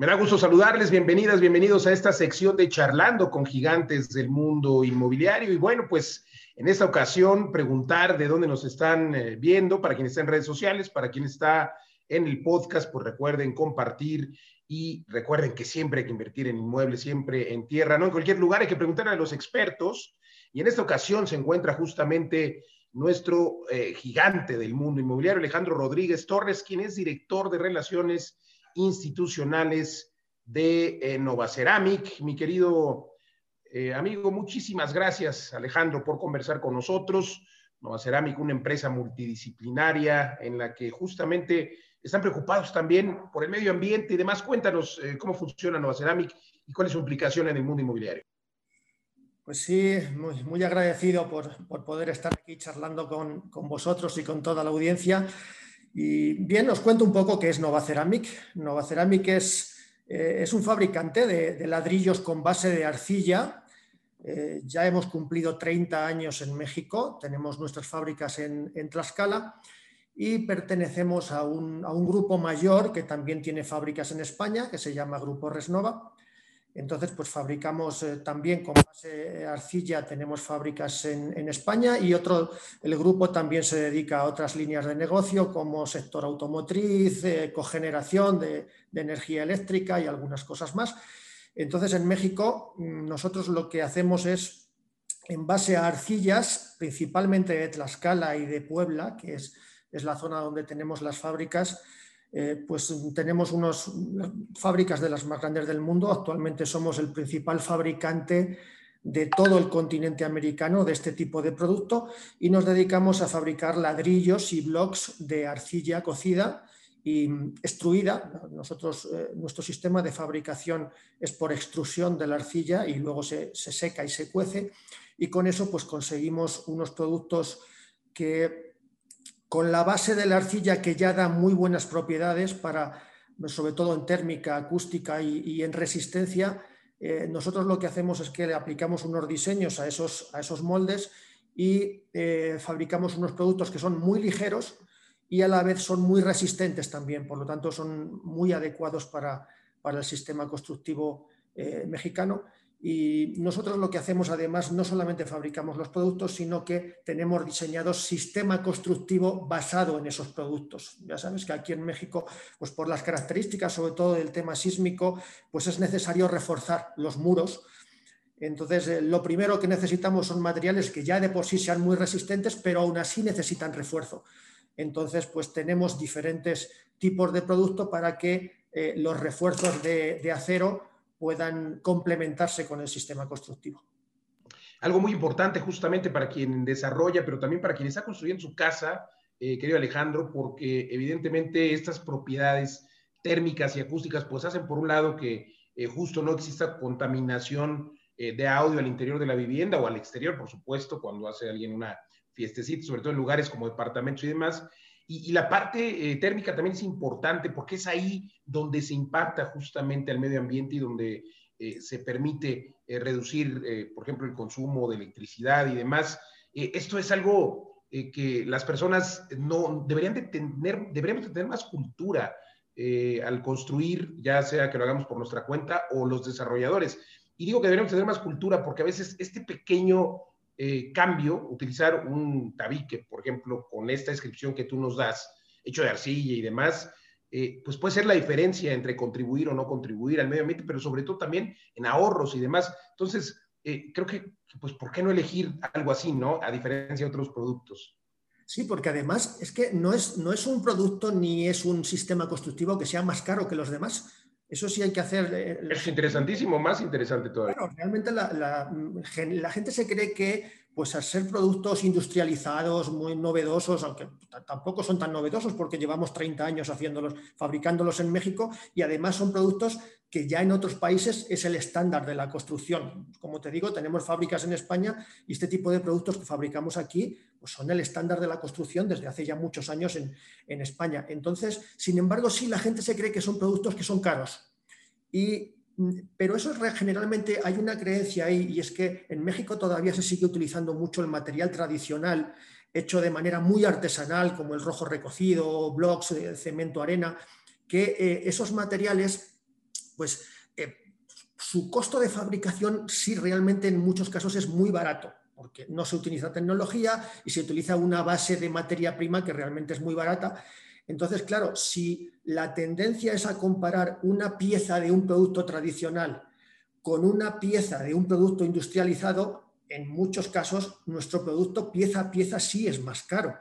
Me da gusto saludarles, bienvenidas, bienvenidos a esta sección de Charlando con Gigantes del Mundo Inmobiliario. Y bueno, pues en esta ocasión preguntar de dónde nos están eh, viendo, para quien está en redes sociales, para quien está en el podcast, pues recuerden compartir y recuerden que siempre hay que invertir en inmuebles, siempre en tierra, no en cualquier lugar, hay que preguntar a los expertos. Y en esta ocasión se encuentra justamente nuestro eh, gigante del mundo inmobiliario, Alejandro Rodríguez Torres, quien es director de Relaciones institucionales de eh, Nova Ceramic. Mi querido eh, amigo, muchísimas gracias, Alejandro, por conversar con nosotros. Nova Ceramic, una empresa multidisciplinaria en la que justamente están preocupados también por el medio ambiente y demás. Cuéntanos eh, cómo funciona Nova Ceramic y cuál es su implicación en el mundo inmobiliario. Pues sí, muy, agradecido por, poder estar aquí charlando con, con vosotros y con toda la audiencia. Y bien, os cuento un poco qué es Nova Ceramic. Nova Ceramic es, eh, un fabricante de, ladrillos con base de arcilla. Eh, ya hemos cumplido 30 años en México, tenemos nuestras fábricas en, en Tlaxcala y pertenecemos a un, a un, grupo mayor que también tiene fábricas en España, que se llama Grupo Resnova. Entonces, pues fabricamos eh, también con base arcilla, tenemos fábricas en, España y otro, el grupo también se dedica a otras líneas de negocio como sector automotriz, eh, cogeneración de, energía eléctrica y algunas cosas más. Entonces, en México, mm, nosotros lo que hacemos es, en base a arcillas, principalmente de Tlaxcala y de Puebla, que es, es la zona donde tenemos las fábricas, eh, pues tenemos unas fábricas de las más grandes del mundo. Actualmente somos el principal fabricante de todo el continente americano de este tipo de producto y nos dedicamos a fabricar ladrillos y blocks de arcilla cocida y extruida. Nosotros, eh, nuestro sistema de fabricación es por extrusión de la arcilla y luego se, se seca y se cuece y con eso pues conseguimos unos productos que con la base de la arcilla que ya da muy buenas propiedades para, sobre todo en térmica, acústica y, en resistencia, eh, nosotros lo que hacemos es que le aplicamos unos diseños a esos, a esos moldes y eh, fabricamos unos productos que son muy ligeros y a la vez son muy resistentes también, por lo tanto son muy adecuados para, el sistema constructivo eh, mexicano y nosotros lo que hacemos además no solamente fabricamos los productos, sino que tenemos diseñado sistema constructivo basado en esos productos. Ya sabes que aquí en México, pues por las características, sobre todo del tema sísmico, pues es necesario reforzar los muros. Entonces, eh, lo primero que necesitamos son materiales que ya de por sí sean muy resistentes, pero aún así necesitan refuerzo. Entonces, pues tenemos diferentes tipos de producto para que eh, los refuerzos de acero puedan complementarse con el sistema constructivo. Algo muy importante justamente para quien desarrolla, pero también para quien está construyendo su casa, eh, querido Alejandro, porque evidentemente estas propiedades térmicas y acústicas pues hacen por un lado que eh, justo no exista contaminación eh, de audio al interior de la vivienda o al exterior, por supuesto, cuando hace alguien una fiestecita, sobre todo en lugares como departamentos y demás, y, la parte eh, térmica también es importante porque es ahí donde se impacta justamente al medio ambiente y donde eh, se permite eh, reducir, por ejemplo, el consumo de electricidad y demás. esto es algo que las personas no deberían de tener, deberíamos de tener más cultura al construir, ya sea que lo hagamos por nuestra cuenta o los desarrolladores. Y digo que deberíamos tener más cultura porque a veces este pequeño eh, cambio, utilizar un tabique, por ejemplo, con esta descripción que tú nos das, hecho de arcilla y demás, eh, pues puede ser la diferencia entre contribuir o no contribuir al medio ambiente, pero sobre todo también en ahorros y demás. Entonces, eh, creo que, pues, ¿por qué no elegir algo así, no? A diferencia de otros productos. Sí, porque además es que no es, no es un producto ni es un sistema constructivo que sea más caro que los demás. Eso sí hay que hacer. Eh, es interesantísimo, más interesante todavía. Claro, realmente la, gente se cree que, pues al ser productos industrializados, muy novedosos, aunque tampoco son tan novedosos porque llevamos 30 años haciéndolos, fabricándolos en México y además son productos que ya en otros países es el estándar de la construcción. Como te digo, tenemos fábricas en España y este tipo de productos que fabricamos aquí pues son el estándar de la construcción desde hace ya muchos años en, España. Entonces, sin embargo, sí la gente se cree que son productos que son caros. Y, pero eso es, generalmente hay una creencia ahí y es que en México todavía se sigue utilizando mucho el material tradicional hecho de manera muy artesanal, como el rojo recocido, blocks, cemento, arena, que eh, esos materiales pues eh, su costo de fabricación sí realmente en muchos casos es muy barato, porque no se utiliza tecnología y se utiliza una base de materia prima que realmente es muy barata. Entonces, claro, si la tendencia es a comparar una pieza de un producto tradicional con una pieza de un producto industrializado, en muchos casos nuestro producto pieza a pieza sí es más caro.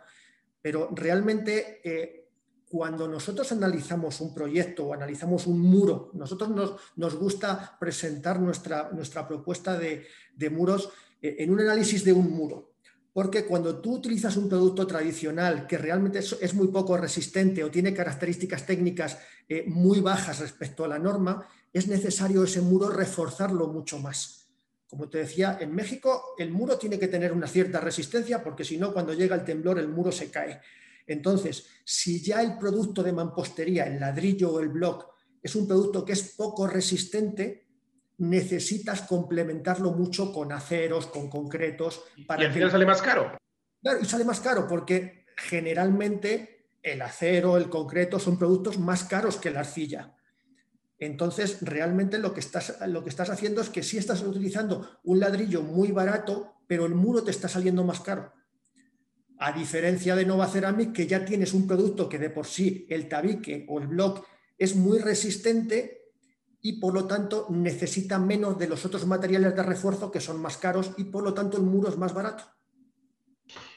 Pero realmente eh, cuando nosotros analizamos un proyecto o analizamos un muro, nosotros nos, gusta presentar nuestra, nuestra propuesta de, muros eh, en un análisis de un muro. Porque cuando tú utilizas un producto tradicional que realmente es, muy poco resistente o tiene características técnicas eh, muy bajas respecto a la norma, es necesario ese muro reforzarlo mucho más. Como te decía, en México el muro tiene que tener una cierta resistencia porque si no, cuando llega el temblor, el muro se cae. Entonces, si ya el producto de mampostería, el ladrillo o el block, es un producto que es poco resistente, necesitas complementarlo mucho con aceros, con concretos. Para y al final sale más caro. Claro, y sale más caro porque generalmente el acero, el concreto son productos más caros que la arcilla. Entonces, realmente lo que, estás, lo que estás haciendo es que sí estás utilizando un ladrillo muy barato, pero el muro te está saliendo más caro. A diferencia de Nova Ceramic, que ya tienes un producto que de por sí el tabique o el block es muy resistente y por lo tanto necesita menos de los otros materiales de refuerzo que son más caros y por lo tanto el muro es más barato.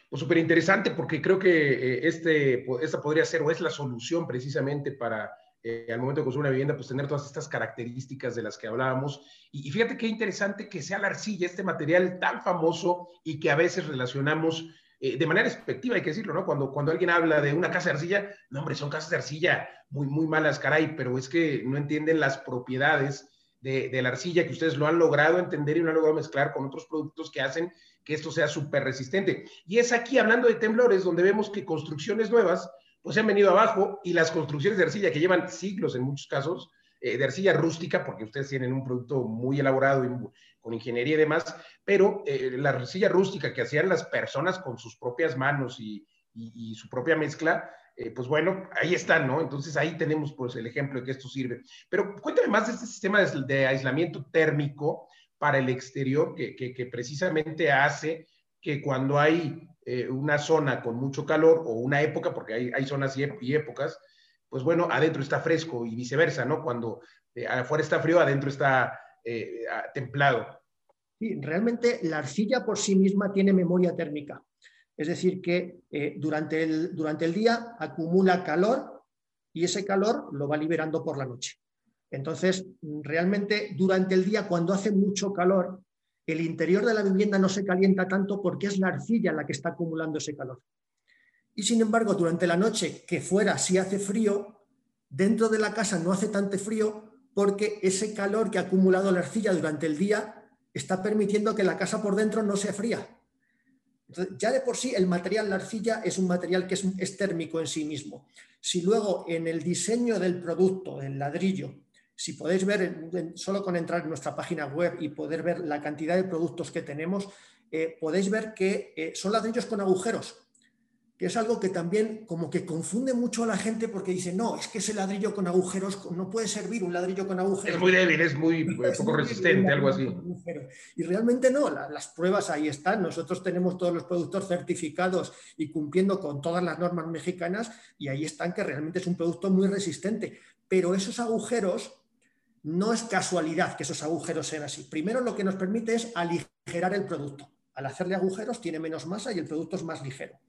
Pues súper interesante porque creo que eh, este, esta podría ser o es la solución precisamente para eh, al momento de construir una vivienda, pues tener todas estas características de las que hablábamos. Y, fíjate qué interesante que sea la arcilla, este material tan famoso y que a veces relacionamos eh, de manera expectativa, hay que decirlo, ¿no? Cuando, cuando alguien habla de una casa de arcilla, no, hombre, son casas de arcilla muy, muy malas, caray, pero es que no entienden las propiedades de, de la arcilla que ustedes lo han logrado entender y lo han logrado mezclar con otros productos que hacen que esto sea súper resistente. Y es aquí, hablando de temblores, donde vemos que construcciones nuevas pues se han venido abajo y las construcciones de arcilla que llevan siglos en muchos casos, eh, de arcilla rústica, porque ustedes tienen un producto muy elaborado y, con ingeniería y demás, pero eh, la arcilla rústica que hacían las personas con sus propias manos y, su propia mezcla, eh, pues bueno, ahí están, ¿no? Entonces ahí tenemos pues el ejemplo de que esto sirve. Pero cuéntame más de este sistema de, aislamiento térmico para el exterior que, que precisamente hace que cuando hay eh, una zona con mucho calor o una época, porque hay, hay zonas y, épocas, pues bueno, adentro está fresco y viceversa, ¿no? Cuando eh, afuera está frío, adentro está eh, templado. Sí, realmente la arcilla por sí misma tiene memoria térmica. Es decir, que durante, el, durante el día acumula calor y ese calor lo va liberando por la noche. Entonces, realmente durante el día, cuando hace mucho calor, el interior de la vivienda no se calienta tanto porque es la arcilla la que está acumulando ese calor. Y sin embargo, durante la noche, que fuera si hace frío, dentro de la casa no hace tanto frío porque ese calor que ha acumulado la arcilla durante el día está permitiendo que la casa por dentro no sea fría. ya de por sí el material, la arcilla, es un material que es, térmico en sí mismo. Si luego en el diseño del producto, el ladrillo, si podéis ver, solo con entrar en nuestra página web y poder ver la cantidad de productos que tenemos, eh, podéis ver que eh, son ladrillos con agujeros, que es algo que también como que confunde mucho a la gente porque dice, no, es que ese ladrillo con agujeros no puede servir un ladrillo con agujeros. Es muy débil, es muy poco resistente, algo así. Y realmente no, las pruebas ahí están. Nosotros tenemos todos los productos certificados y cumpliendo con todas las normas mexicanas y ahí están que realmente es un producto muy resistente. Pero esos agujeros no es casualidad que esos agujeros sean así. Primero lo que nos permite es aligerar el producto. Al hacerle agujeros tiene menos masa y el producto es más ligero.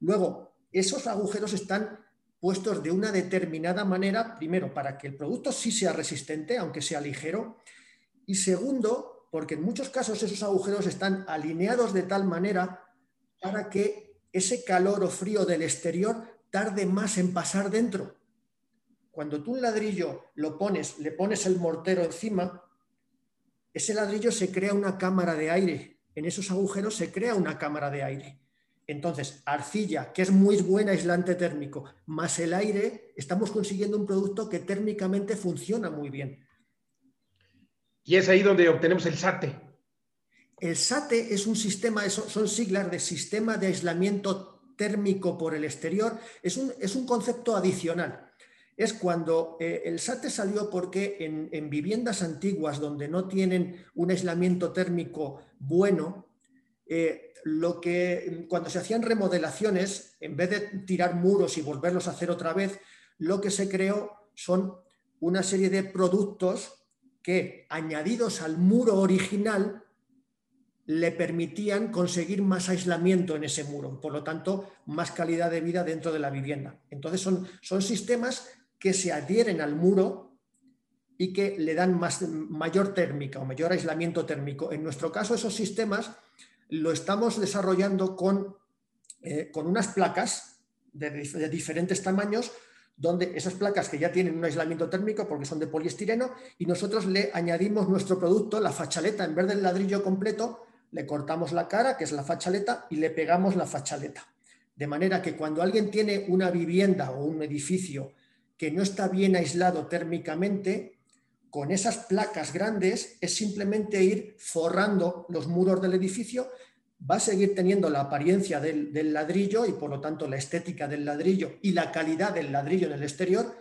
Luego, esos agujeros están puestos de una determinada manera, primero, para que el producto sí sea resistente, aunque sea ligero, y segundo, porque en muchos casos esos agujeros están alineados de tal manera para que ese calor o frío del exterior tarde más en pasar dentro. Cuando tú un ladrillo lo pones, le pones el mortero encima, ese ladrillo se crea una cámara de aire. En esos agujeros se crea una cámara de aire. Entonces, arcilla, que es muy buen aislante térmico, más el aire, estamos consiguiendo un producto que térmicamente funciona muy bien. Y es ahí donde obtenemos el SATE. El SATE es un sistema, son siglas de sistema de aislamiento térmico por el exterior, es un, es un concepto adicional. es cuando eh, el SATE salió porque en, viviendas antiguas donde no tienen un aislamiento térmico bueno, eh, lo que cuando se hacían remodelaciones, en vez de tirar muros y volverlos a hacer otra vez, lo que se creó son una serie de productos que, añadidos al muro original, le permitían conseguir más aislamiento en ese muro, por lo tanto, más calidad de vida dentro de la vivienda. Entonces, son, son sistemas que se adhieren al muro y que le dan más, mayor térmica o mayor aislamiento térmico. En nuestro caso, esos sistemas lo estamos desarrollando con, eh, con unas placas de, de diferentes tamaños donde esas placas que ya tienen un aislamiento térmico porque son de poliestireno y nosotros le añadimos nuestro producto, la fachaleta, en vez del ladrillo completo, le cortamos la cara, que es la fachaleta, y le pegamos la fachaleta. De manera que cuando alguien tiene una vivienda o un edificio que no está bien aislado térmicamente, con esas placas grandes es simplemente ir forrando los muros del edificio, va a seguir teniendo la apariencia del, ladrillo y por lo tanto la estética del ladrillo y la calidad del ladrillo en el exterior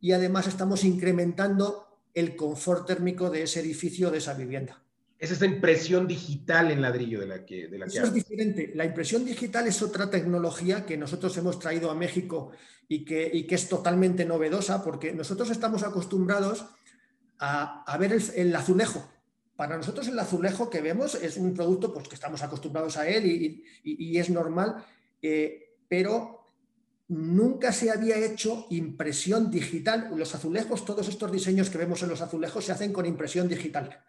y además estamos incrementando el confort térmico de ese edificio, de esa vivienda. Es esa impresión digital en ladrillo de la que... De la Eso es diferente. La impresión digital es otra tecnología que nosotros hemos traído a México y que, que es totalmente novedosa porque nosotros estamos acostumbrados a, ver el, azulejo. Para nosotros el azulejo que vemos es un producto pues, que estamos acostumbrados a él y, es normal, eh, pero nunca se había hecho impresión digital. Los azulejos, todos estos diseños que vemos en los azulejos se hacen con impresión digital.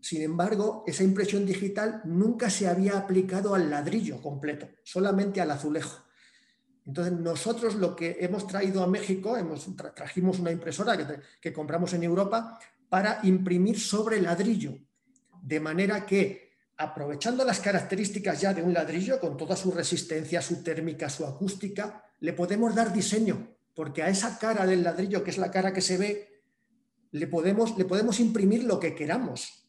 Sin embargo, esa impresión digital nunca se había aplicado al ladrillo completo, solamente al azulejo. Entonces, nosotros lo que hemos traído a México, hemos, trajimos una impresora que, compramos en Europa para imprimir sobre ladrillo, de manera que, aprovechando las características ya de un ladrillo, con toda su resistencia, su térmica, su acústica, le podemos dar diseño, porque a esa cara del ladrillo, que es la cara que se ve, le podemos, le podemos imprimir lo que queramos.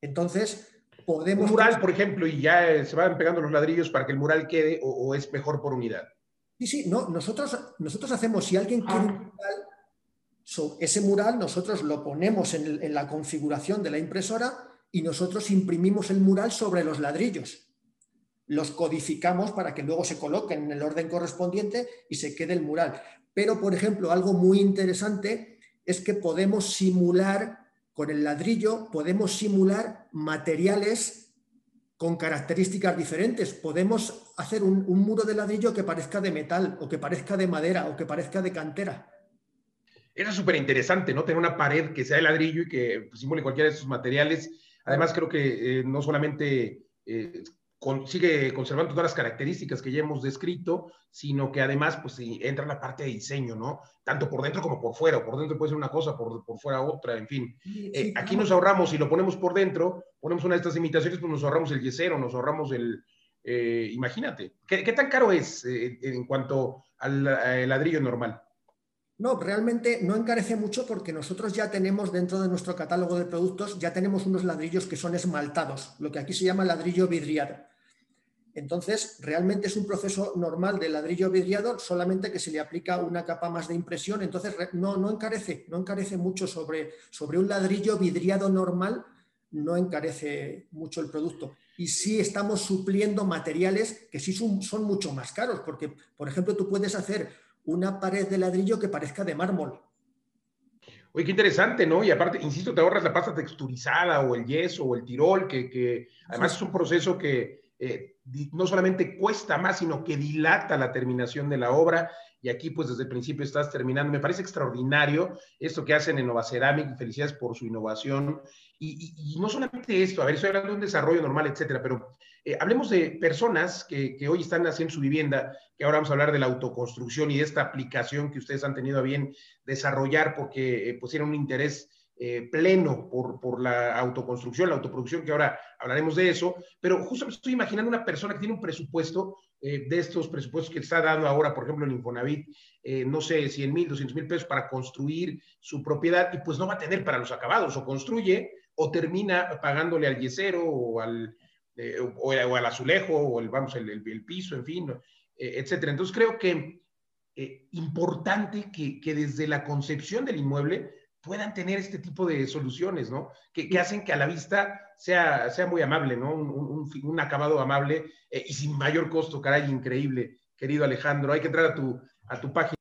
Entonces, podemos... Un mural, por ejemplo, y ya se van pegando los ladrillos para que el mural quede o es mejor por unidad. Sí, sí, no, nosotros, nosotros hacemos, si alguien quiere un ah. mural, ese mural nosotros lo ponemos en, la configuración de la impresora y nosotros imprimimos el mural sobre los ladrillos. Los codificamos para que luego se coloquen en el orden correspondiente y se quede el mural. Pero, por ejemplo, algo muy interesante es que podemos simular, con el ladrillo, podemos simular materiales con características diferentes. Podemos hacer un, muro de ladrillo que parezca de metal o que parezca de madera o que parezca de cantera. Es súper interesante, ¿no? Tener una pared que sea de ladrillo y que simule cualquiera de esos materiales. Además, creo que eh, no solamente eh, sigue conservando todas las características que ya hemos descrito, sino que además pues entra en la parte de diseño, ¿no? Tanto por dentro como por fuera. Por dentro puede ser una cosa, por, por fuera otra, en fin. Eh, aquí nos ahorramos, si lo ponemos por dentro, ponemos una de estas imitaciones, pues nos ahorramos el yesero, nos ahorramos el... Eh, imagínate, ¿qué, tan caro es eh, en cuanto al ladrillo normal? No, realmente no encarece mucho porque nosotros ya tenemos dentro de nuestro catálogo de productos, ya tenemos unos ladrillos que son esmaltados, lo que aquí se llama ladrillo vidriado. Entonces, realmente es un proceso normal de ladrillo vidriado, solamente que se le aplica una capa más de impresión. Entonces, no, no encarece, no encarece mucho sobre, sobre un ladrillo vidriado normal, no encarece mucho el producto. Y sí estamos supliendo materiales que sí son, son mucho más caros, porque, por ejemplo, tú puedes hacer una pared de ladrillo que parezca de mármol. Oye, qué interesante, ¿no? Y aparte, insisto, te ahorras la pasta texturizada o el yeso o el tirol, que, que además es un proceso que eh, no solamente cuesta más, sino que dilata la terminación de la obra. Y aquí, pues desde el principio estás terminando. Me parece extraordinario esto que hacen en Nova Ceramic. Felicidades por su innovación. Y, no solamente esto, a ver, estoy hablando de un desarrollo normal, etcétera, pero eh, hablemos de personas que, hoy están haciendo su vivienda, que ahora vamos a hablar de la autoconstrucción y de esta aplicación que ustedes han tenido a bien desarrollar porque eh, tienen un interés eh, pleno por, la autoconstrucción, la autoproducción, que ahora hablaremos de eso, pero justo me estoy imaginando una persona que tiene un presupuesto eh, de estos presupuestos que está dando ahora, por ejemplo, el Infonavit, eh, no sé, 100 mil, 200 mil pesos para construir su propiedad y pues no va a tener para los acabados, o construye o termina pagándole al yesero o al, o, al azulejo o el, vamos, el, el piso, en fin, etcétera. Entonces creo que importante que, que, desde la concepción del inmueble puedan tener este tipo de soluciones, ¿no? Que, que hacen que a la vista sea, sea muy amable, ¿no? Un, un, un acabado amable eh, y sin mayor costo, caray, increíble, querido Alejandro. Hay que entrar a tu, a tu página.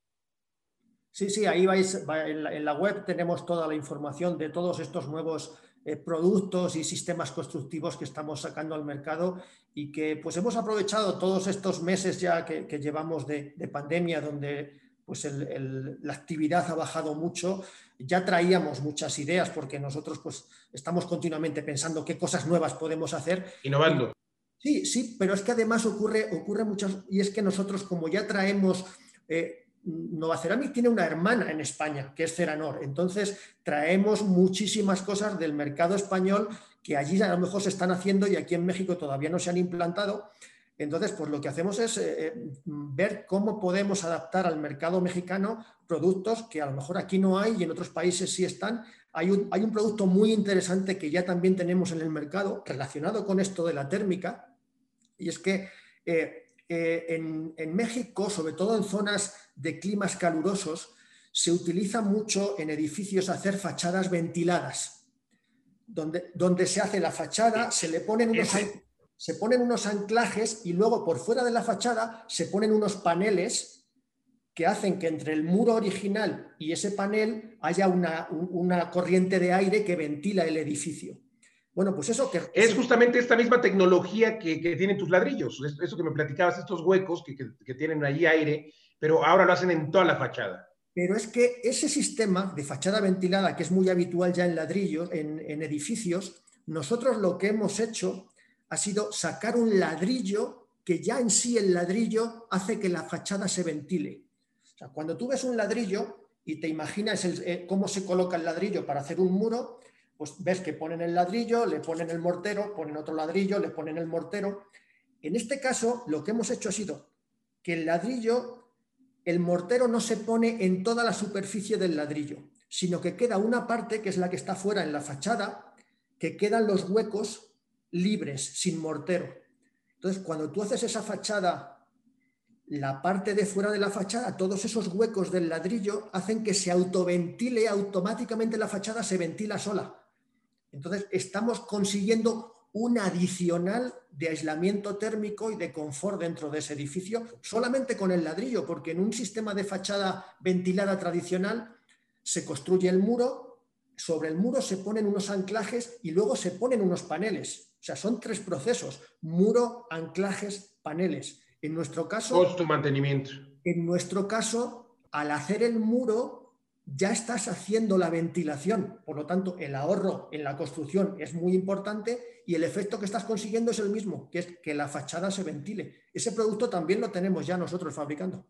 Sí, sí, ahí vais, en la, web tenemos toda la información de todos estos nuevos eh, productos y sistemas constructivos que estamos sacando al mercado y que pues hemos aprovechado todos estos meses ya que, que llevamos de, de, pandemia donde pues el, el, la actividad ha bajado mucho, ya traíamos muchas ideas porque nosotros pues estamos continuamente pensando qué cosas nuevas podemos hacer. Innovando. Sí, sí, pero es que además ocurre, ocurre muchas, y es que nosotros como ya traemos eh, Nova Ceramic tiene una hermana en España, que es Ceranor. Entonces, traemos muchísimas cosas del mercado español que allí a lo mejor se están haciendo y aquí en México todavía no se han implantado. Entonces, pues lo que hacemos es eh, ver cómo podemos adaptar al mercado mexicano productos que a lo mejor aquí no hay y en otros países sí están. Hay un, hay un producto muy interesante que ya también tenemos en el mercado relacionado con esto de la térmica y es que eh, eh, en, en, México, sobre todo en zonas de climas calurosos, se utiliza mucho en edificios hacer fachadas ventiladas, donde, donde se hace la fachada, se le ponen unos, se ponen unos anclajes y luego por fuera de la fachada se ponen unos paneles que hacen que entre el muro original y ese panel haya una, una corriente de aire que ventila el edificio. Bueno, pues eso que... Es justamente esta misma tecnología que, que tienen tus ladrillos, eso que me platicabas, estos huecos que, que, que, tienen ahí aire, pero ahora lo hacen en toda la fachada. Pero es que ese sistema de fachada ventilada, que es muy habitual ya en ladrillos, en, en edificios, nosotros lo que hemos hecho ha sido sacar un ladrillo que ya en sí el ladrillo hace que la fachada se ventile. O sea, cuando tú ves un ladrillo y te imaginas eh, cómo se coloca el ladrillo para hacer un muro, pues ves que ponen el ladrillo, le ponen el mortero, ponen otro ladrillo, le ponen el mortero. En este caso, lo que hemos hecho ha sido que el ladrillo, el mortero no se pone en toda la superficie del ladrillo, sino que queda una parte, que es la que está fuera en la fachada, que quedan los huecos libres, sin mortero. Entonces, cuando tú haces esa fachada, la parte de fuera de la fachada, todos esos huecos del ladrillo hacen que se autoventile automáticamente la fachada, se ventila sola. Entonces, estamos consiguiendo un adicional de aislamiento térmico y de confort dentro de ese edificio solamente con el ladrillo, porque en un sistema de fachada ventilada tradicional se construye el muro, sobre el muro se ponen unos anclajes y luego se ponen unos paneles. O sea, son tres procesos, muro, anclajes, paneles. En nuestro caso... Costo mantenimiento. En nuestro caso, al hacer el muro, ya estás haciendo la ventilación. Por lo tanto, el ahorro en la construcción es muy importante y el efecto que estás consiguiendo es el mismo, que es que la fachada se ventile. Ese producto también lo tenemos ya nosotros fabricando.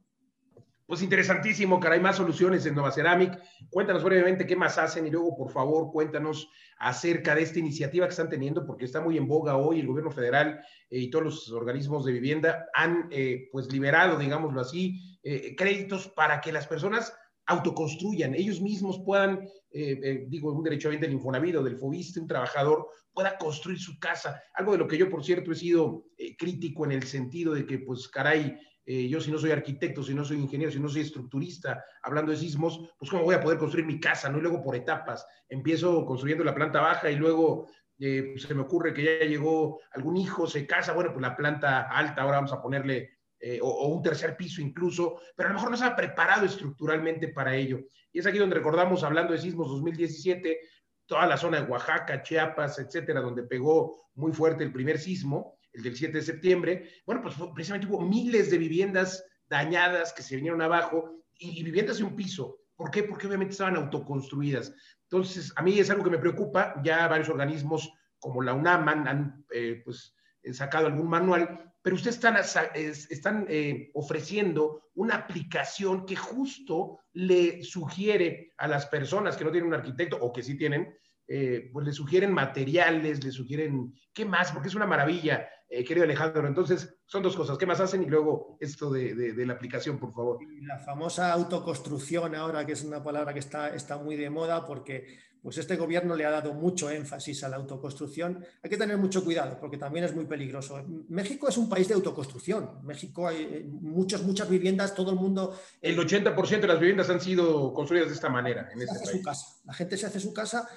Pues interesantísimo, cara, hay más soluciones en Nova Ceramic. Cuéntanos brevemente qué más hacen y luego, por favor, cuéntanos acerca de esta iniciativa que están teniendo, porque está muy en boga hoy. El gobierno federal eh, y todos los organismos de vivienda han, eh, pues, liberado, digámoslo así, eh, créditos para que las personas autoconstruyan, ellos mismos puedan, eh, eh, digo, un derecho del Infonavit o del Fobiste, un trabajador, pueda construir su casa. Algo de lo que yo, por cierto, he sido eh, crítico en el sentido de que, pues, caray, yo si no soy arquitecto, si no soy ingeniero, si no soy estructurista, hablando de sismos, pues cómo voy a poder construir mi casa, ¿no? Y luego por etapas, empiezo construyendo la planta baja y luego se me ocurre que ya llegó algún hijo, se casa, bueno, pues la planta alta, ahora vamos a ponerle eh, o, un tercer piso incluso, pero a lo mejor no se ha preparado estructuralmente para ello. Y es aquí donde recordamos, hablando de sismos 2017, toda la zona de Oaxaca, Chiapas, etcétera, donde pegó muy fuerte el primer sismo, el del 7 de septiembre. Bueno, pues precisamente hubo miles de viviendas dañadas que se vinieron abajo y, viviendas de un piso. ¿Por qué? Porque obviamente estaban autoconstruidas. Entonces, a mí es algo que me preocupa. Ya varios organismos como la UNAM han, han eh, pues, sacado algún manual pero ustedes están, están eh, ofreciendo una aplicación que justo le sugiere a las personas que no tienen un arquitecto o que sí tienen, eh, pues le sugieren materiales, le sugieren, ¿qué más? Porque es una maravilla. Eh, querido Alejandro. Entonces, son dos cosas. ¿Qué más hacen? Y luego esto de, la aplicación, por favor. La famosa autoconstrucción ahora, que es una palabra que está, está muy de moda porque pues este gobierno le ha dado mucho énfasis a la autoconstrucción. Hay que tener mucho cuidado porque también es muy peligroso. México es un país de autoconstrucción. México hay eh, muchas, muchas viviendas, todo el mundo... El 80% de las viviendas han sido construidas de esta manera en este Su casa. La gente se hace su casa,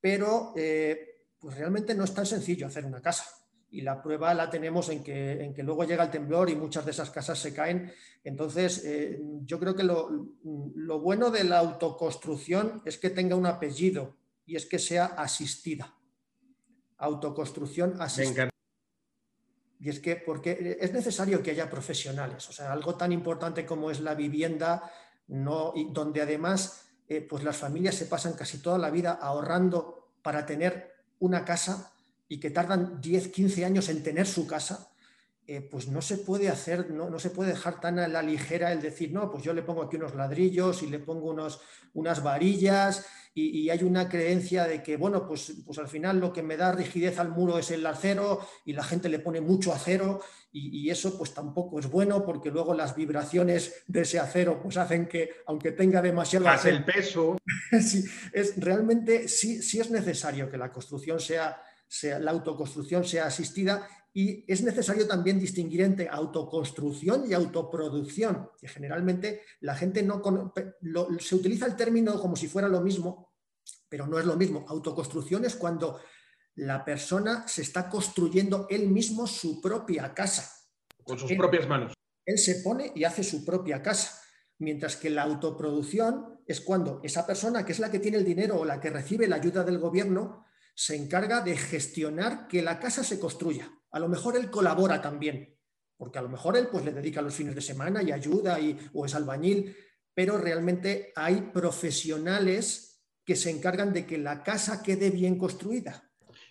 pero eh, pues realmente no es tan sencillo hacer una casa y la prueba la tenemos en que, en que luego llega el temblor y muchas de esas casas se caen. Entonces, eh, yo creo que lo, lo, bueno de la autoconstrucción es que tenga un apellido y es que sea asistida. Autoconstrucción asistida. Y es que porque es necesario que haya profesionales, o sea, algo tan importante como es la vivienda, no, y donde además eh, pues las familias se pasan casi toda la vida ahorrando para tener una casa y que tardan 10, 15 años en tener su casa, eh, pues no se puede hacer, no, no, se puede dejar tan a la ligera el decir, no, pues yo le pongo aquí unos ladrillos y le pongo unos, unas varillas y, hay una creencia de que, bueno, pues, pues al final lo que me da rigidez al muro es el acero y la gente le pone mucho acero y, eso pues tampoco es bueno porque luego las vibraciones de ese acero pues hacen que, aunque tenga demasiado... Hace el peso. sí, es, realmente sí, sí es necesario que la construcción sea sea, la autoconstrucción sea asistida y es necesario también distinguir entre autoconstrucción y autoproducción, que generalmente la gente no se utiliza el término como si fuera lo mismo, pero no es lo mismo. Autoconstrucción es cuando la persona se está construyendo él mismo su propia casa. Con sus propias manos. Él se pone y hace su propia casa. Mientras que la autoproducción es cuando esa persona, que es la que tiene el dinero o la que recibe la ayuda del gobierno, se encarga de gestionar que la casa se construya. A lo mejor él colabora también, porque a lo mejor él pues, le dedica los fines de semana y ayuda y, o es albañil, pero realmente hay profesionales que se encargan de que la casa quede bien construida.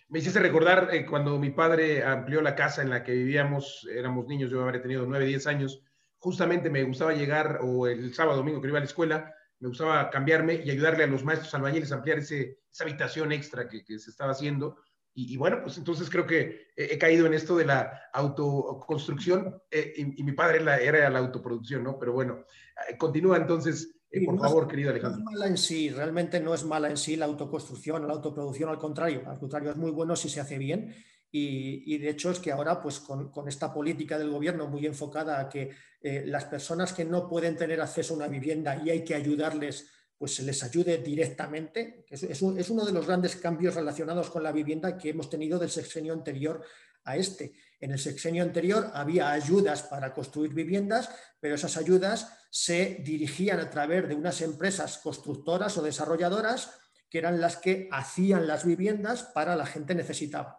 Me hiciste recordar eh, cuando mi padre amplió la casa en la que vivíamos, éramos niños, yo habría tenido 9, 10 años, justamente me gustaba llegar, o el sábado, domingo que iba a la escuela, me gustaba cambiarme y ayudarle a los maestros albañiles a ampliar ese, esa habitación extra que, se estaba haciendo. Y, bueno, pues entonces creo que he, caído en esto de la autoconstrucción eh, y, mi padre era, era la autoproducción, ¿no? Pero bueno, eh, continúa entonces, eh, por favor, querido Alejandro. No es mala en sí, realmente no es mala en sí la autoconstrucción, la autoproducción, al contrario, al contrario, es muy bueno si se hace bien. Y, de hecho es que ahora, pues con, esta política del gobierno muy enfocada a que las personas que no pueden tener acceso a una vivienda y hay que ayudarles pues se les ayude directamente. Es, es, uno de los grandes cambios relacionados con la vivienda que hemos tenido del sexenio anterior a este. En el sexenio anterior había ayudas para construir viviendas, pero esas ayudas se dirigían a través de unas empresas constructoras o desarrolladoras que eran las que hacían las viviendas para la gente necesitada.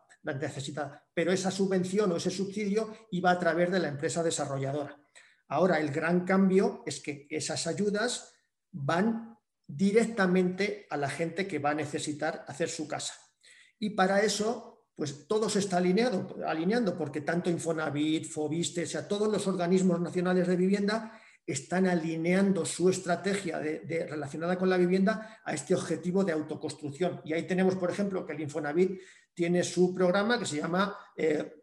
Pero esa subvención o ese subsidio iba a través de la empresa desarrolladora. Ahora el gran cambio es que esas ayudas van directamente a la gente que va a necesitar hacer su casa. Y para eso, pues todo se está alineado, alineando, porque tanto Infonavit, Fobiste, o sea, todos los organismos nacionales de vivienda están alineando su estrategia de, relacionada con la vivienda a este objetivo de autoconstrucción. Y ahí tenemos, por ejemplo, que el Infonavit tiene su programa que se llama, eh,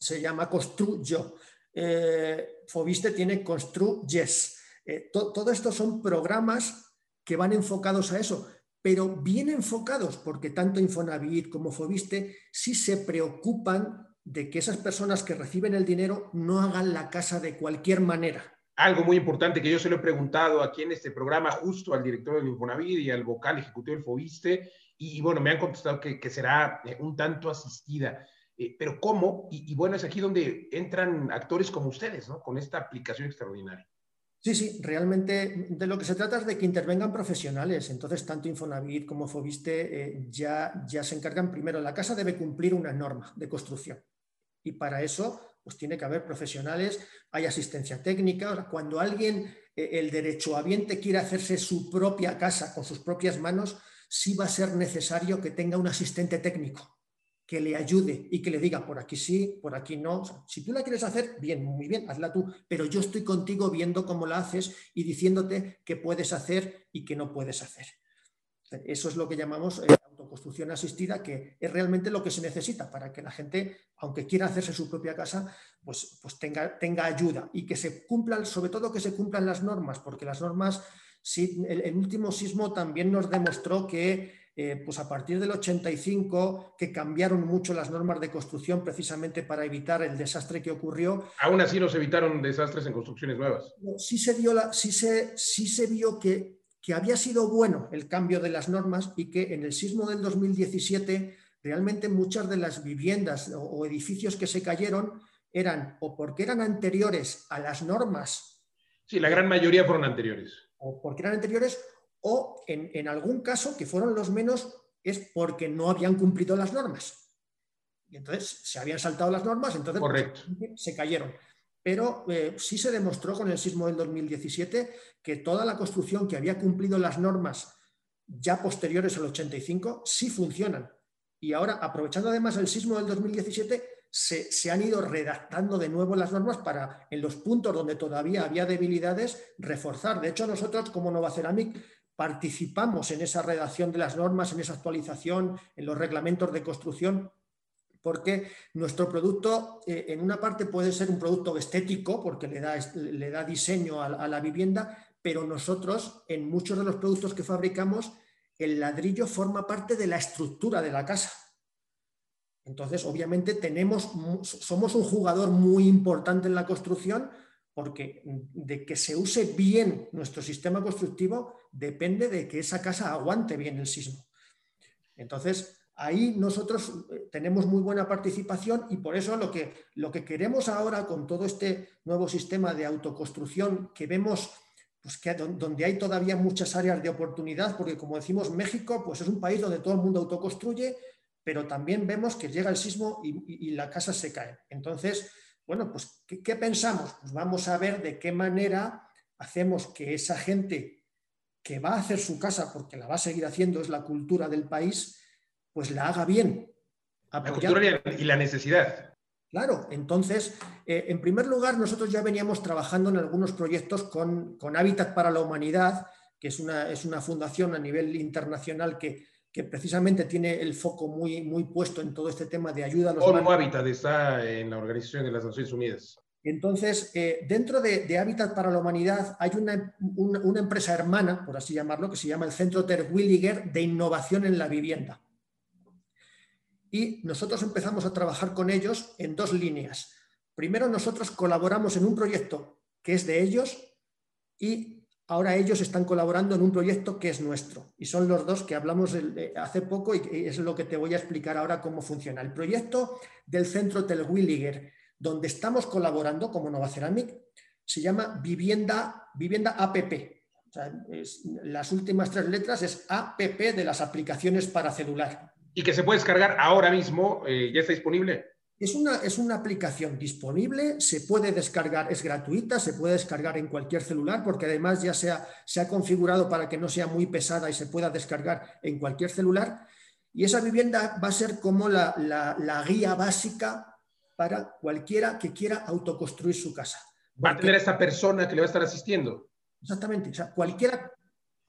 se llama Construyo. Eh, Fobiste tiene Construyes. Eh, todo esto son programas que van enfocados a eso, pero bien enfocados, porque tanto Infonavit como Fobiste sí se preocupan de que esas personas que reciben el dinero no hagan la casa de cualquier manera. Algo muy importante que yo se lo he preguntado aquí en este programa, justo al director del Infonavit y al vocal ejecutivo del Fobiste, y, bueno, me han contestado que, será eh, un tanto asistida. Eh, pero ¿cómo? Y, y, bueno, es aquí donde entran actores como ustedes, ¿no? Con esta aplicación extraordinaria. Sí, sí, realmente de lo que se trata es de que intervengan profesionales. Entonces, tanto Infonavit como Fobiste eh, ya, ya se encargan primero. La casa debe cumplir una norma de construcción. Y para eso, pues tiene que haber profesionales, hay asistencia técnica. cuando alguien, eh, el derechohabiente, quiere hacerse su propia casa con sus propias manos, sí va a ser necesario que tenga un asistente técnico que le ayude y que le diga por aquí sí, por aquí no. si tú la quieres hacer, bien, muy bien, hazla tú, pero yo estoy contigo viendo cómo la haces y diciéndote qué puedes hacer y qué no puedes hacer. Eso es lo que llamamos eh, autoconstrucción asistida, que es realmente lo que se necesita para que la gente, aunque quiera hacerse su propia casa, pues, pues tenga, tenga ayuda y que se cumplan, sobre todo que se cumplan las normas, porque las normas, sí, el último sismo también nos demostró que eh, pues a partir del 85, que cambiaron mucho las normas de construcción precisamente para evitar el desastre que ocurrió. Aún así nos evitaron desastres en construcciones nuevas. Sí se, dio la, sí se, sí se vio que, que había sido bueno el cambio de las normas y que en el sismo del 2017 realmente muchas de las viviendas o edificios que se cayeron eran o porque eran anteriores a las normas. Sí, la gran mayoría fueron anteriores. O porque eran anteriores o en, algún caso, que fueron los menos, es porque no habían cumplido las normas. Y entonces se habían saltado las normas, entonces pues, se cayeron. Pero eh, sí se demostró con el sismo del 2017 que toda la construcción que había cumplido las normas ya posteriores al 85 sí funcionan. Y ahora, aprovechando además el sismo del 2017, se, han ido redactando de nuevo las normas para, en los puntos donde todavía había debilidades, reforzar. De hecho, nosotros como Nova Ceramic participamos en esa redacción de las normas, en esa actualización, en los reglamentos de construcción, porque nuestro producto eh, en una parte puede ser un producto estético, porque le da, le da diseño a, la vivienda, pero nosotros en muchos de los productos que fabricamos, el ladrillo forma parte de la estructura de la casa. Entonces, obviamente, tenemos, somos un jugador muy importante en la construcción porque de que se use bien nuestro sistema constructivo depende de que esa casa aguante bien el sismo. Entonces, ahí nosotros eh, tenemos muy buena participación y por eso lo que, lo que queremos ahora con todo este nuevo sistema de autoconstrucción que vemos pues que donde hay todavía muchas áreas de oportunidad, porque como decimos, México pues es un país donde todo el mundo autoconstruye, pero también vemos que llega el sismo y, y la casa se cae. Entonces, bueno, pues, ¿qué, pensamos? Pues vamos a ver de qué manera hacemos que esa gente que va a hacer su casa, porque la va a seguir haciendo, es la cultura del país, pues la haga bien. La cultura y la necesidad. Claro, entonces, eh, en primer lugar, nosotros ya veníamos trabajando en algunos proyectos con, con Hábitat para la Humanidad, que es una, es una fundación a nivel internacional que, que precisamente tiene el foco muy, muy puesto en todo este tema de ayuda a los ONU Hábitat está en la Organización de las Naciones Unidas. Entonces, eh, dentro de, Hábitat para la Humanidad hay una, una, empresa hermana, por así llamarlo, que se llama el Centro Terwilliger de Innovación en la Vivienda. Y nosotros empezamos a trabajar con ellos en dos líneas. Primero, nosotros colaboramos en un proyecto que es de ellos y ahora ellos están colaborando en un proyecto que es nuestro. Y son los dos que hablamos hace poco y es lo que te voy a explicar ahora cómo funciona. El proyecto del Centro Telwilliger, donde estamos colaborando como Nova Ceramic, se llama Vivienda, Vivienda APP. las últimas tres letras es APP de las aplicaciones para celular. Y que se puede descargar ahora mismo, eh, ya está disponible. Es una, es una, aplicación disponible, se puede descargar, es gratuita, se puede descargar en cualquier celular porque además ya se ha, se ha configurado para que no sea muy pesada y se pueda descargar en cualquier celular. Y esa vivienda va a ser como la, la, guía básica para cualquiera que quiera autoconstruir su casa. Va a tener a esta persona que le va a estar asistiendo. Exactamente. O sea, cualquiera,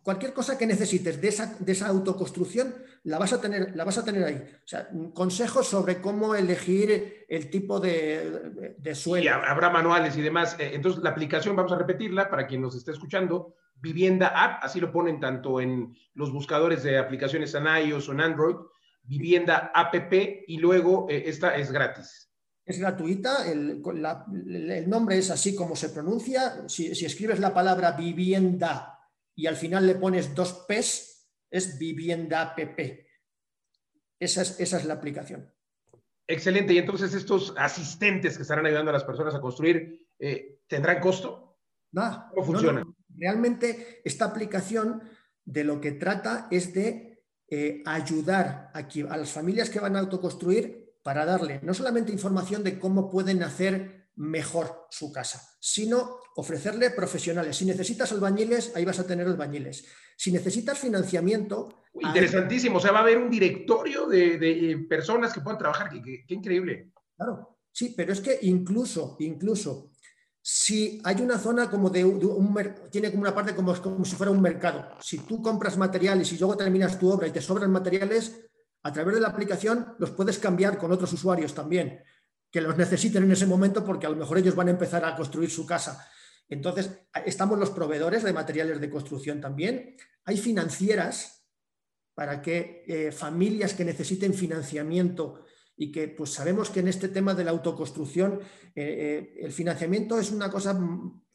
cualquier cosa que necesites de esa, de esa autoconstrucción la vas, a tener, la vas a tener ahí. O sea, consejos sobre cómo elegir el tipo de, de suelo. Y habrá manuales y demás. Eh, entonces, la aplicación, vamos a repetirla para quien nos esté escuchando, Vivienda App, así lo ponen tanto en los buscadores de aplicaciones en iOS o en Android, Vivienda App, y luego eh, esta es gratis. Es gratuita, el, el, nombre es así como se pronuncia. Si, si escribes la palabra vivienda y al final le pones dos P's, es vivienda app. Esa es, esa es la aplicación. Excelente. Y entonces estos asistentes que estarán ayudando a las personas a construir, eh, ¿tendrán costo? Nada. ¿Cómo funciona? Realmente esta aplicación de lo que trata es de eh, ayudar a, a las familias que van a autoconstruir para darle no solamente información de cómo pueden hacer mejor su casa, sino ofrecerle profesionales. Si necesitas albañiles, ahí vas a tener albañiles. Si necesitas financiamiento... Interesantísimo, o sea, va a haber un directorio de, eh, personas que puedan trabajar, qué, increíble. Claro, sí, pero es que incluso, incluso, si hay una zona como de, un, tiene como una parte como, como si fuera un mercado. Si tú compras materiales y luego terminas tu obra y te sobran materiales, a través de la aplicación los puedes cambiar con otros usuarios también, que los necesiten en ese momento porque a lo mejor ellos van a empezar a construir su casa. Entonces, estamos los proveedores de materiales de construcción también. Hay financieras para que eh, familias que necesiten financiamiento y que pues sabemos que en este tema de la autoconstrucción eh, eh, el financiamiento es una cosa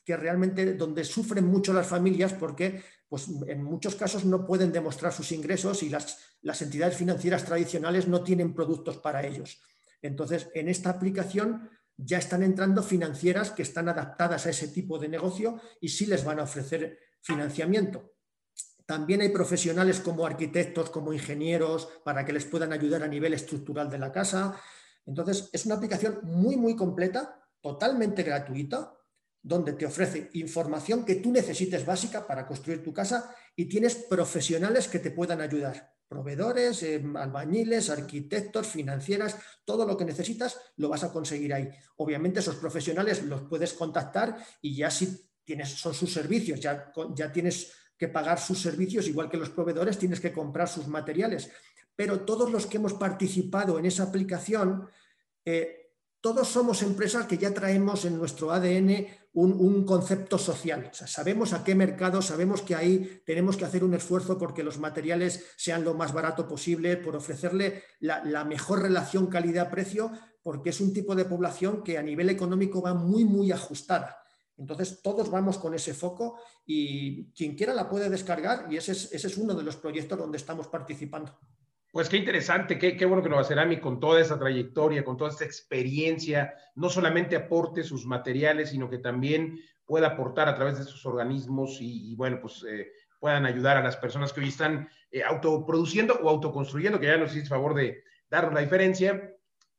que realmente donde sufren mucho las familias porque pues, en muchos casos no pueden demostrar sus ingresos y las, las entidades financieras tradicionales no tienen productos para ellos. Entonces, en esta aplicación ya están entrando financieras que están adaptadas a ese tipo de negocio y sí les van a ofrecer financiamiento. También hay profesionales como arquitectos, como ingenieros, para que les puedan ayudar a nivel estructural de la casa. Entonces, es una aplicación muy, muy completa, totalmente gratuita, donde te ofrece información que tú necesites básica para construir tu casa y tienes profesionales que te puedan ayudar. Proveedores, eh, albañiles, arquitectos, financieras, todo lo que necesitas lo vas a conseguir ahí. Obviamente esos profesionales los puedes contactar y ya si tienes, son sus servicios, ya, ya tienes que pagar sus servicios, igual que los proveedores, tienes que comprar sus materiales. Pero todos los que hemos participado en esa aplicación, eh, todos somos empresas que ya traemos en nuestro ADN un, concepto social. sabemos a qué mercado, sabemos que ahí tenemos que hacer un esfuerzo porque los materiales sean lo más barato posible, por ofrecerle la, mejor relación calidad-precio, porque es un tipo de población que a nivel económico va muy, muy ajustada. Entonces, todos vamos con ese foco y quien quiera la puede descargar y ese es, uno de los proyectos donde estamos participando. Pues qué interesante, qué, qué bueno que Nueva Cerami con toda esa trayectoria, con toda esta experiencia, no solamente aporte sus materiales, sino que también pueda aportar a través de sus organismos y, bueno, pues eh, puedan ayudar a las personas que hoy están eh, autoproduciendo o autoconstruyendo, que ya nos hice favor de dar la diferencia,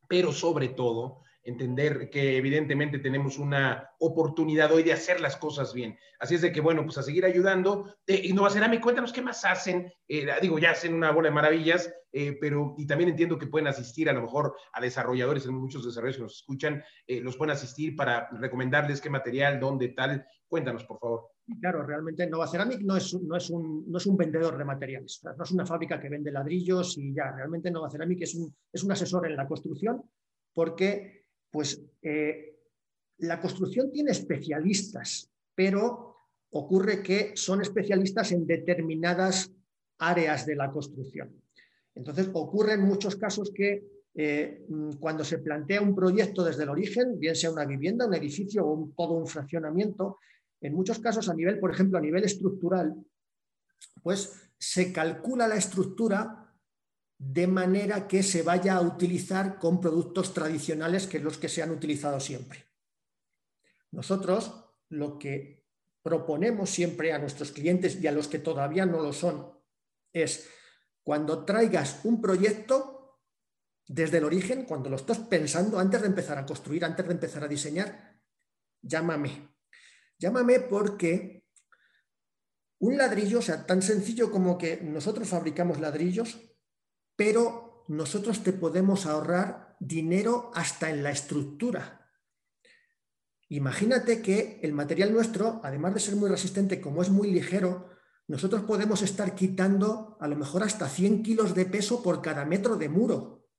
pero sobre todo entender que evidentemente tenemos una oportunidad hoy de hacer las cosas bien. Así es de que, bueno, pues a seguir ayudando. Eh, Innova Cerami, cuéntanos qué más hacen. Eh, digo, ya hacen una bola de maravillas, eh, pero y también entiendo que pueden asistir a lo mejor a desarrolladores, en muchos desarrolladores que nos escuchan, eh, los pueden asistir para recomendarles qué material, dónde, tal. Cuéntanos, por favor. Claro, realmente Nova Ceramic no es, no, es un, no es un vendedor de materiales, no es una fábrica que vende ladrillos y ya, realmente Nova Ceramic es un, es un asesor en la construcción porque pues eh, la construcción tiene especialistas, pero ocurre que son especialistas en determinadas áreas de la construcción. Entonces, ocurre en muchos casos que eh, cuando se plantea un proyecto desde el origen, bien sea una vivienda, un edificio o todo un fraccionamiento, en muchos casos a nivel, por ejemplo, a nivel estructural, pues se calcula la estructura de manera que se vaya a utilizar con productos tradicionales que los que se han utilizado siempre. Nosotros lo que proponemos siempre a nuestros clientes y a los que todavía no lo son es cuando traigas un proyecto desde el origen, cuando lo estás pensando antes de empezar a construir, antes de empezar a diseñar, llámame. Llámame porque un ladrillo, o sea, tan sencillo como que nosotros fabricamos ladrillos, pero nosotros te podemos ahorrar dinero hasta en la estructura. Imagínate que el material nuestro, además de ser muy resistente, como es muy ligero, nosotros podemos estar quitando a lo mejor hasta 100 kilos de peso por cada metro de muro.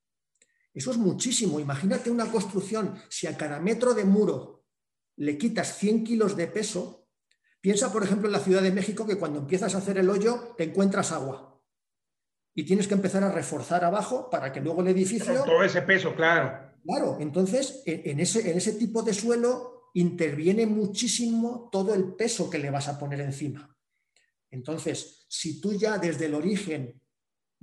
Eso es muchísimo. Imagínate una construcción, si a cada metro de muro le quitas 100 kilos de peso, piensa por ejemplo en la Ciudad de México que cuando empiezas a hacer el hoyo te encuentras agua y tienes que empezar a reforzar abajo para que luego el edificio... todo ese peso, claro. Claro, entonces en ese, en ese tipo de suelo interviene muchísimo todo el peso que le vas a poner encima. Entonces, si tú ya desde el origen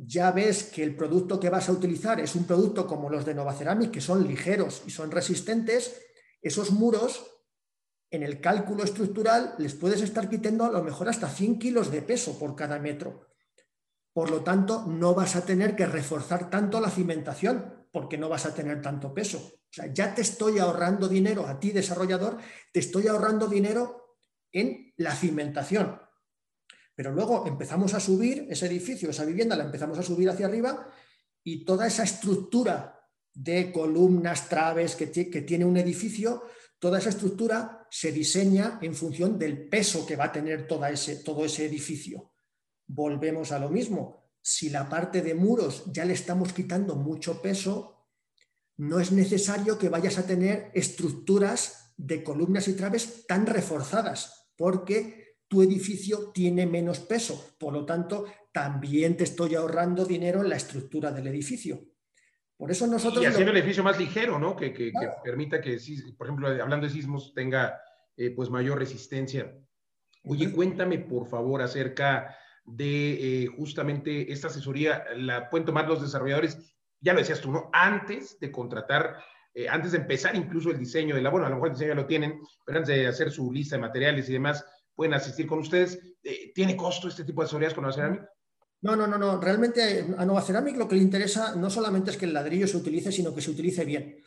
ya ves que el producto que vas a utilizar es un producto como los de Nova Ceramic, que son ligeros y son resistentes, esos muros en el cálculo estructural les puedes estar quitando a lo mejor hasta 100 kilos de peso por cada metro. Por lo tanto, no vas a tener que reforzar tanto la cimentación porque no vas a tener tanto peso. O sea, ya te estoy ahorrando dinero a ti, desarrollador, te estoy ahorrando dinero en la cimentación. Pero luego empezamos a subir ese edificio, esa vivienda, la empezamos a subir hacia arriba y toda esa estructura de columnas, traves que, tiene un edificio, toda esa estructura se diseña en función del peso que va a tener ese, todo ese edificio volvemos a lo mismo. si la parte de muros ya le estamos quitando mucho peso, no es necesario que vayas a tener estructuras de columnas y traves tan reforzadas, porque tu edificio tiene menos peso. Por lo tanto, también te estoy ahorrando dinero en la estructura del edificio. Por eso nosotros... Y haciendo el edificio más ligero, ¿no? Que, permita que, por ejemplo, hablando de sismos, tenga eh, pues mayor resistencia. Oye, cuéntame por favor acerca de eh, justamente esta asesoría, la pueden tomar los desarrolladores, ya lo decías tú, ¿no? Antes de contratar, eh, antes de empezar incluso el diseño de la, bueno, a lo mejor el diseño ya lo tienen, pero antes de hacer su lista de materiales y demás, pueden asistir con ustedes. ¿Tiene costo este tipo de asesorías con la cerámica? No, no, no, no. Realmente a Nova Ceramic lo que le interesa no solamente es que el ladrillo se utilice, sino que se utilice bien.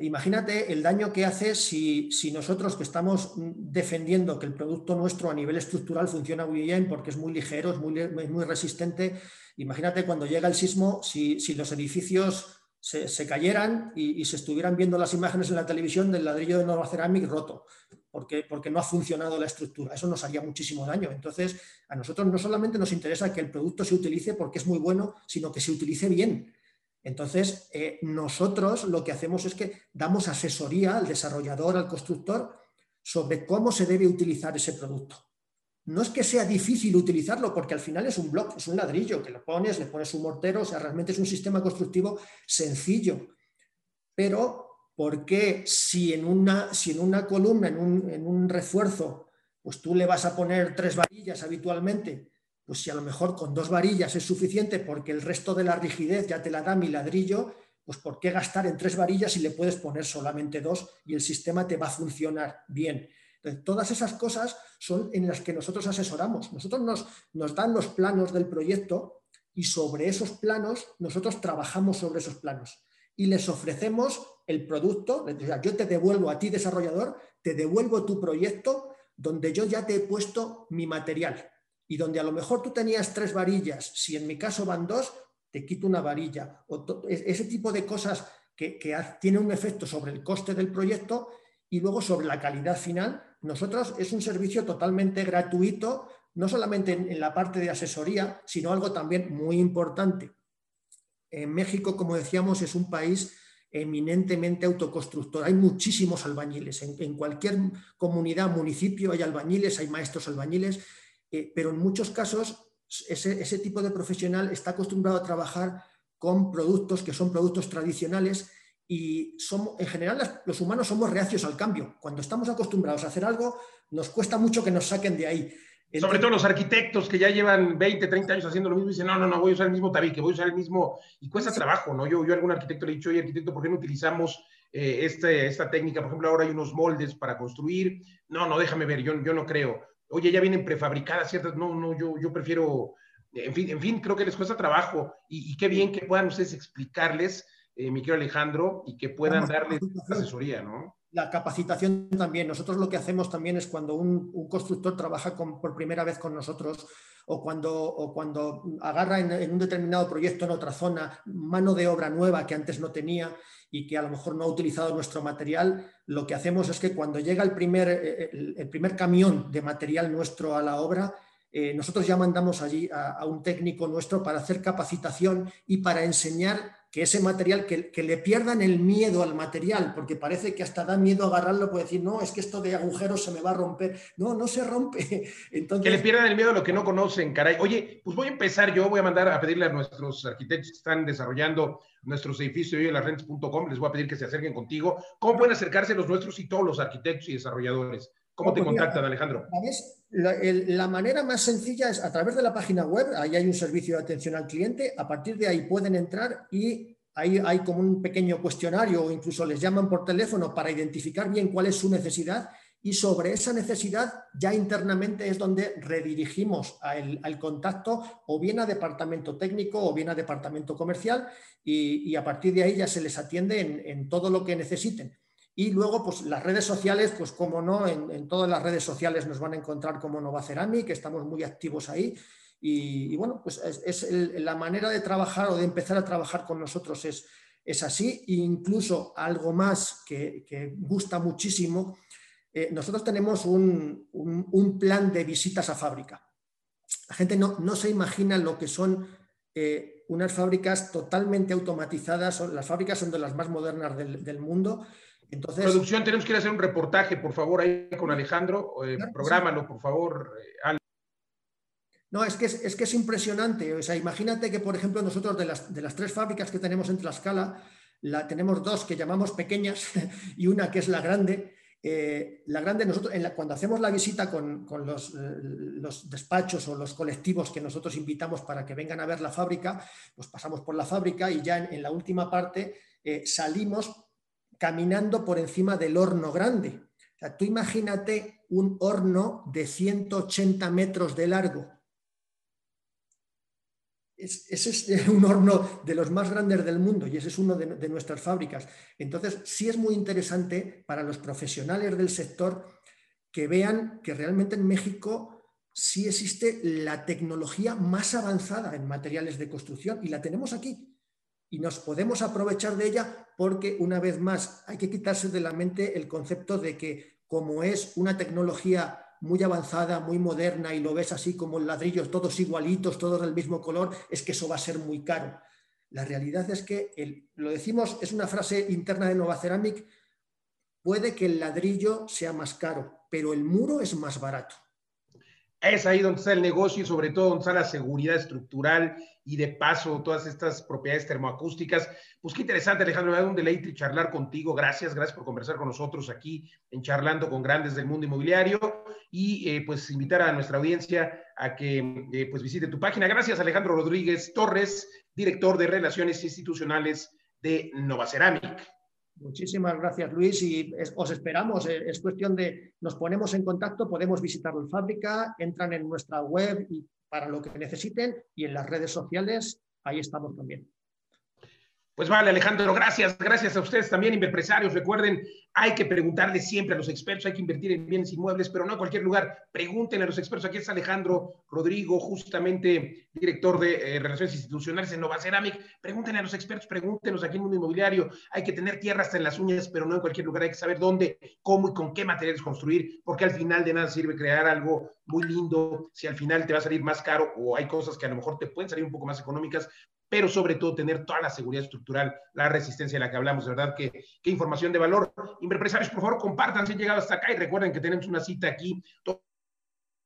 Imagínate el daño que hace si, nosotros que estamos defendiendo que el producto nuestro a nivel estructural funciona muy bien porque es muy ligero, es muy, muy resistente. Imagínate cuando llega el sismo, si, los edificios se, cayeran y, se estuvieran viendo las imágenes en la televisión del ladrillo de Nova Ceramic roto, porque, porque no ha funcionado la estructura. Eso nos haría muchísimo daño. Entonces, a nosotros no solamente nos interesa que el producto se utilice porque es muy bueno, sino que se utilice bien entonces, eh, nosotros lo que hacemos es que damos asesoría al desarrollador, al constructor, sobre cómo se debe utilizar ese producto. No es que sea difícil utilizarlo, porque al final es un bloque, es un ladrillo que lo pones, le pones un mortero, o sea, realmente es un sistema constructivo sencillo. Pero, ¿por qué si en una, si en una columna, en un, en un refuerzo, pues tú le vas a poner tres varillas habitualmente pues si a lo mejor con dos varillas es suficiente porque el resto de la rigidez ya te la da mi ladrillo, pues ¿por qué gastar en tres varillas si le puedes poner solamente dos y el sistema te va a funcionar bien? Entonces, todas esas cosas son en las que nosotros asesoramos. Nosotros nos, nos dan los planos del proyecto y sobre esos planos nosotros trabajamos sobre esos planos y les ofrecemos el producto. yo te devuelvo a ti, desarrollador, te devuelvo tu proyecto donde yo ya te he puesto mi material y donde a lo mejor tú tenías tres varillas, si en mi caso van dos, te quito una varilla. O ese tipo de cosas que, que tiene un efecto sobre el coste del proyecto y luego sobre la calidad final. Nosotros es un servicio totalmente gratuito, no solamente en, la parte de asesoría, sino algo también muy importante. En México, como decíamos, es un país eminentemente autoconstructor. Hay muchísimos albañiles. En, en, cualquier comunidad, municipio hay albañiles, hay maestros albañiles eh, pero en muchos casos ese, tipo de profesional está acostumbrado a trabajar con productos que son productos tradicionales y somos, en general los humanos somos reacios al cambio. Cuando estamos acostumbrados a hacer algo, nos cuesta mucho que nos saquen de ahí. Sobre todo los arquitectos que ya llevan 20, 30 años haciendo lo mismo y dicen, no, no, no, voy a usar el mismo tabique, voy a usar el mismo... Y cuesta trabajo, ¿no? Yo, yo a algún arquitecto le he dicho, oye, arquitecto, ¿por qué no utilizamos eh, este, esta técnica? Por ejemplo, ahora hay unos moldes para construir. No, no, déjame ver, yo, yo no creo oye, ya vienen prefabricadas ciertas, no, no, yo, yo prefiero, en fin, en fin, creo que les cuesta trabajo y, qué bien que puedan ustedes explicarles, eh, mi querido Alejandro, y que puedan darles asesoría, ¿no? La capacitación también. Nosotros lo que hacemos también es cuando un, constructor trabaja por primera vez con nosotros o cuando, o cuando agarra en, un determinado proyecto en otra zona mano de obra nueva que antes no tenía y que a lo mejor no ha utilizado nuestro material, lo que hacemos es que cuando llega el primer, eh, el, primer camión de material nuestro a la obra, eh, nosotros ya mandamos allí a, un técnico nuestro para hacer capacitación y para enseñar que ese material, que, que, le pierdan el miedo al material, porque parece que hasta da miedo agarrarlo, puede decir, no, es que esto de agujeros se me va a romper. No, no se rompe. Entonces... Que le pierdan el miedo a lo que no conocen, caray. Oye, pues voy a empezar yo, voy a mandar a pedirle a nuestros arquitectos que están desarrollando nuestros edificios y las les voy a pedir que se acerquen contigo. ¿Cómo pueden acercarse los nuestros y todos los arquitectos y desarrolladores? ¿Cómo te contactan, Alejandro? La, la, manera más sencilla es a través de la página web, ahí hay un servicio de atención al cliente, a partir de ahí pueden entrar y ahí hay como un pequeño cuestionario o incluso les llaman por teléfono para identificar bien cuál es su necesidad y sobre esa necesidad ya internamente es donde redirigimos al contacto o bien a departamento técnico o bien a departamento comercial y, a partir de ahí ya se les atiende en, en todo lo que necesiten. Y luego, pues las redes sociales, pues como no, en, todas las redes sociales nos van a encontrar como Nova Ceramic, estamos muy activos ahí. Y, bueno, pues es, la manera de trabajar o de empezar a trabajar con nosotros es, es así. Incluso algo más que, gusta muchísimo, eh, nosotros tenemos un, un, plan de visitas a fábrica. La gente no, no se imagina lo que son eh, unas fábricas totalmente automatizadas, las fábricas son de las más modernas del, mundo. Entonces, Producción, tenemos que ir a hacer un reportaje, por favor, ahí con Alejandro. Eh, prográmalo, por favor, eh, No, es que es, que es impresionante. O sea, imagínate que, por ejemplo, nosotros de las, de las tres fábricas que tenemos en Tlaxcala, la, tenemos dos que llamamos pequeñas y una que es la grande. Eh, la grande, nosotros, cuando hacemos la visita con, eh, los, despachos o los colectivos que nosotros invitamos para que vengan a ver la fábrica, pues pasamos por la fábrica y ya en, la última parte eh, salimos caminando por encima del horno grande. O sea, tú imagínate un horno de 180 metros de largo ese es un horno de los más grandes del mundo y ese es uno de, nuestras fábricas. Entonces, sí es muy interesante para los profesionales del sector que vean que realmente en México sí existe la tecnología más avanzada en materiales de construcción y la tenemos aquí. Y nos podemos aprovechar de ella porque, una vez más, hay que quitarse de la mente el concepto de que como es una tecnología muy avanzada, muy moderna y lo ves así como ladrillos todos igualitos, todos del mismo color, es que eso va a ser muy caro. La realidad es que, lo decimos, es una frase interna de Nova Ceramic, puede que el ladrillo sea más caro, pero el muro es más barato. Es ahí donde está el negocio y sobre todo donde está la seguridad estructural y de paso todas estas propiedades termoacústicas. Pues qué interesante, Alejandro, me da un deleite charlar contigo. Gracias, gracias por conversar con nosotros aquí en Charlando con Grandes del Mundo Inmobiliario y eh, pues invitar a nuestra audiencia a que eh, pues visite tu página. Gracias, Alejandro Rodríguez Torres, director de Relaciones Institucionales de Nova Ceramic. Muchísimas gracias, Luis, y os esperamos. Eh, es cuestión de, nos ponemos en contacto, podemos visitar la fábrica, entran en nuestra web y para lo que necesiten y en las redes sociales, ahí estamos también. Pues vale, Alejandro, gracias. Gracias a ustedes también, empresarios. Recuerden, hay que preguntarle siempre a los expertos, hay que invertir en bienes inmuebles, pero no en cualquier lugar. Pregúntenle a los expertos. Aquí es Alejandro Rodrigo, justamente director de eh, Relaciones Institucionales en Nova Ceramic. Pregúntenle a los expertos, pregúntenos aquí en Mundo Inmobiliario. Hay que tener tierra hasta en las uñas, pero no en cualquier lugar. Hay que saber dónde, cómo y con qué materiales construir, porque al final de nada sirve crear algo muy lindo si al final te va a salir más caro o hay cosas que a lo mejor te pueden salir un poco más económicas, pero sobre todo tener toda la seguridad estructural, la resistencia de la que hablamos, verdad que qué información de valor. Inverpresarios, por favor, compartan si han llegado hasta acá y recuerden que tenemos una cita aquí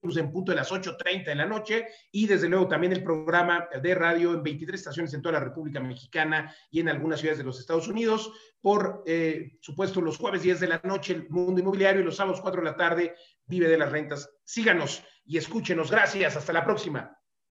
en punto de las 8.30 de la noche y desde luego también el programa de radio en 23 estaciones en toda la República Mexicana y en algunas ciudades de los Estados Unidos. Por eh, supuesto, los jueves 10 de la noche, el mundo inmobiliario y los sábados 4 de la tarde, vive de las rentas. Síganos y escúchenos. Gracias. Hasta la próxima.